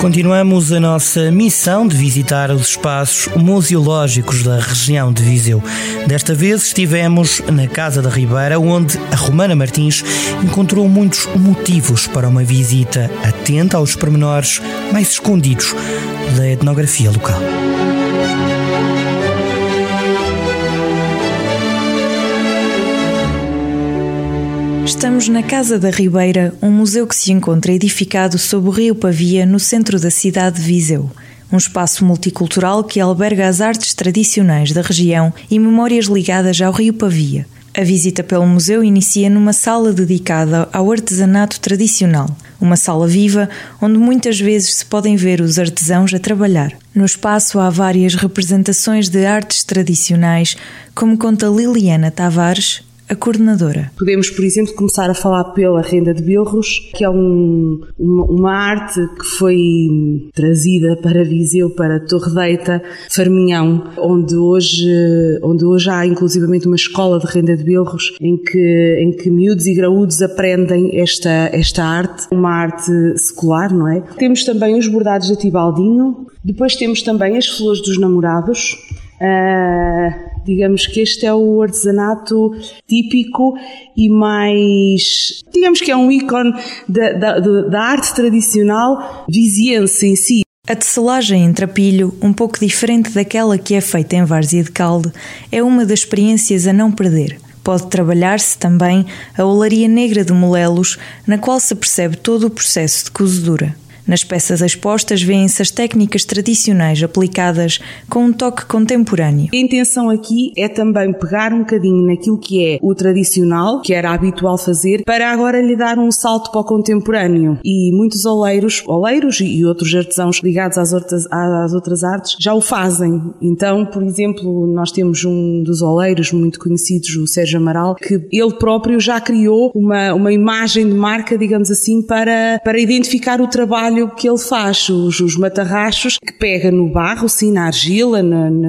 Continuamos a nossa missão de visitar os espaços museológicos da região de Viseu. Desta vez estivemos na Casa da Ribeira, onde a Romana Martins encontrou muitos motivos para uma visita atenta aos pormenores mais escondidos da etnografia local. Estamos na Casa da Ribeira, um museu que se encontra edificado sob o rio Pavia, no centro da cidade de Viseu. Um espaço multicultural que alberga as artes tradicionais da região e memórias ligadas ao rio Pavia. A visita pelo museu inicia numa sala dedicada ao artesanato tradicional, uma sala viva onde muitas vezes se podem ver os artesãos a trabalhar. No espaço há várias representações de artes tradicionais, como conta Liliana Tavares, a coordenadora. Podemos, por exemplo, começar a falar pela renda de bilros, que é um, uma, uma, arte que foi trazida para Viseu, para Torre Deita, Farminhão, onde hoje, onde hoje há inclusivamente uma escola de renda de bilros em que, em que miúdos e graúdos aprendem esta, esta arte, uma arte secular, não é? Temos também os bordados de Tibaldinho, depois temos também as flores dos namorados, Uh, digamos que este é o artesanato típico e mais. Digamos que é um ícone da, da, da arte tradicional viziense em si. A tecelagem em trapilho, um pouco diferente daquela que é feita em várzea de calde, é uma das experiências a não perder. Pode trabalhar-se também a olaria negra de molelos, na qual se percebe todo o processo de cozedura. Nas peças expostas vêem-se as técnicas tradicionais aplicadas com um toque contemporâneo. A intenção aqui é também pegar um bocadinho naquilo que é o tradicional, que era habitual fazer, para agora lhe dar um salto para o contemporâneo. E muitos oleiros, oleiros e outros artesãos ligados às outras, às outras artes já o fazem. Então, por exemplo, nós temos um dos oleiros muito conhecidos, o Sérgio Amaral, que ele próprio já criou uma, uma imagem de marca, digamos assim, para, para identificar o trabalho trabalho que ele faz, os, os matarrachos, que pega no barro, sim, na argila, na, na,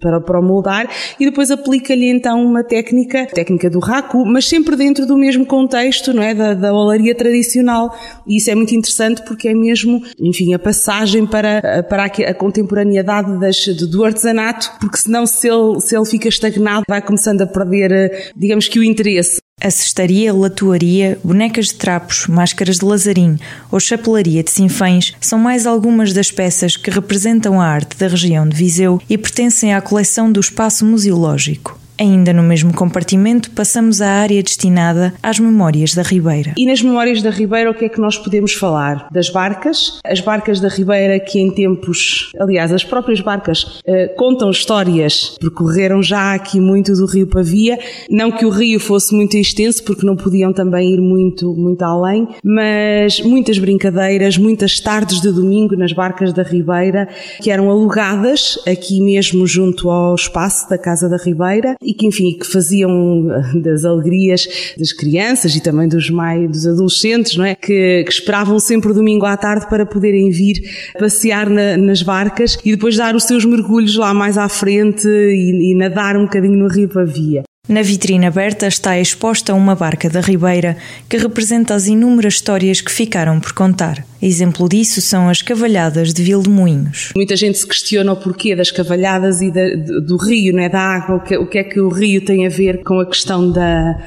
para, para moldar, e depois aplica-lhe então uma técnica, técnica do raku, mas sempre dentro do mesmo contexto, não é? Da, da olaria tradicional. E isso é muito interessante porque é mesmo, enfim, a passagem para, para a, contemporaneidade das, do artesanato, porque senão se ele, se ele fica estagnado, vai começando a perder, digamos que o interesse. A cestaria, latuaria, bonecas de trapos, máscaras de lazarim ou chapelaria de sinfãs são mais algumas das peças que representam a arte da região de Viseu e pertencem à coleção do Espaço Museológico. Ainda no mesmo compartimento, passamos à área destinada às memórias da Ribeira. E nas memórias da Ribeira, o que é que nós podemos falar? Das barcas. As barcas da Ribeira, que em tempos, aliás, as próprias barcas uh, contam histórias, percorreram já aqui muito do Rio Pavia. Não que o rio fosse muito extenso, porque não podiam também ir muito, muito além, mas muitas brincadeiras, muitas tardes de domingo nas barcas da Ribeira, que eram alugadas aqui mesmo junto ao espaço da Casa da Ribeira e que, enfim, que faziam das alegrias das crianças e também dos mais, dos adolescentes, não é? Que, que esperavam sempre o domingo à tarde para poderem vir passear na, nas barcas e depois dar os seus mergulhos lá mais à frente e, e nadar um bocadinho no rio Pavia. Na vitrine aberta está exposta uma barca da Ribeira que representa as inúmeras histórias que ficaram por contar. Exemplo disso são as cavalhadas de Vildemoinhos. Muita gente se questiona o porquê das cavalhadas e da, do rio, não é? da água, o que, o que é que o rio tem a ver com a questão da,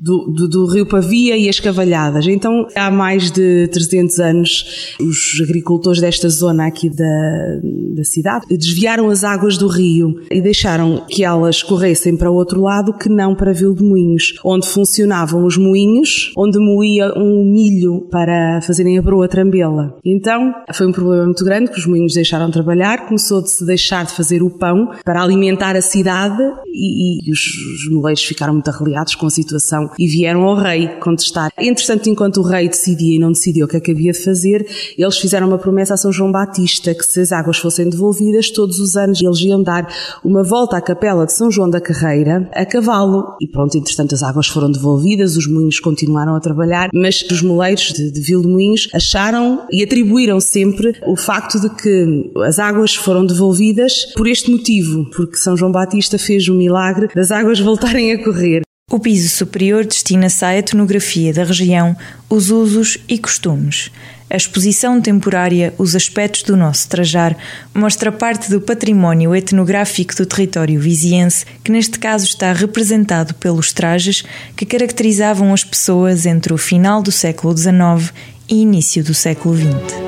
do, do, do, rio Pavia e as cavalhadas. Então, há mais de 300 anos, os agricultores desta zona aqui da, da cidade desviaram as águas do rio e deixaram que elas corressem para o outro lado que não para Vildemoinhos, onde funcionavam os moinhos, onde moía um milho para fazerem a broa trambela. Então, foi um problema muito grande que os moinhos deixaram de trabalhar, começou de se deixar de fazer o pão para alimentar a cidade e, e os, os moleiros ficaram muito arreliados com a situação e vieram ao rei contestar. Entretanto, enquanto o rei decidia e não decidia o que é que havia de fazer, eles fizeram uma promessa a São João Batista que se as águas fossem devolvidas, todos os anos eles iam dar uma volta à capela de São João da Carreira a cavalo. E pronto, entretanto as águas foram devolvidas, os moinhos continuaram a trabalhar, mas os moleiros de, de Vilmoinhos acharam e atribuíram sempre o facto de que as águas foram devolvidas por este motivo, porque São João Batista fez o milagre das águas voltarem a correr. O piso superior destina-se à etnografia da região, os usos e costumes. A exposição temporária Os Aspectos do Nosso Trajar mostra parte do património etnográfico do território viziense, que neste caso está representado pelos trajes que caracterizavam as pessoas entre o final do século XIX e início do século XX.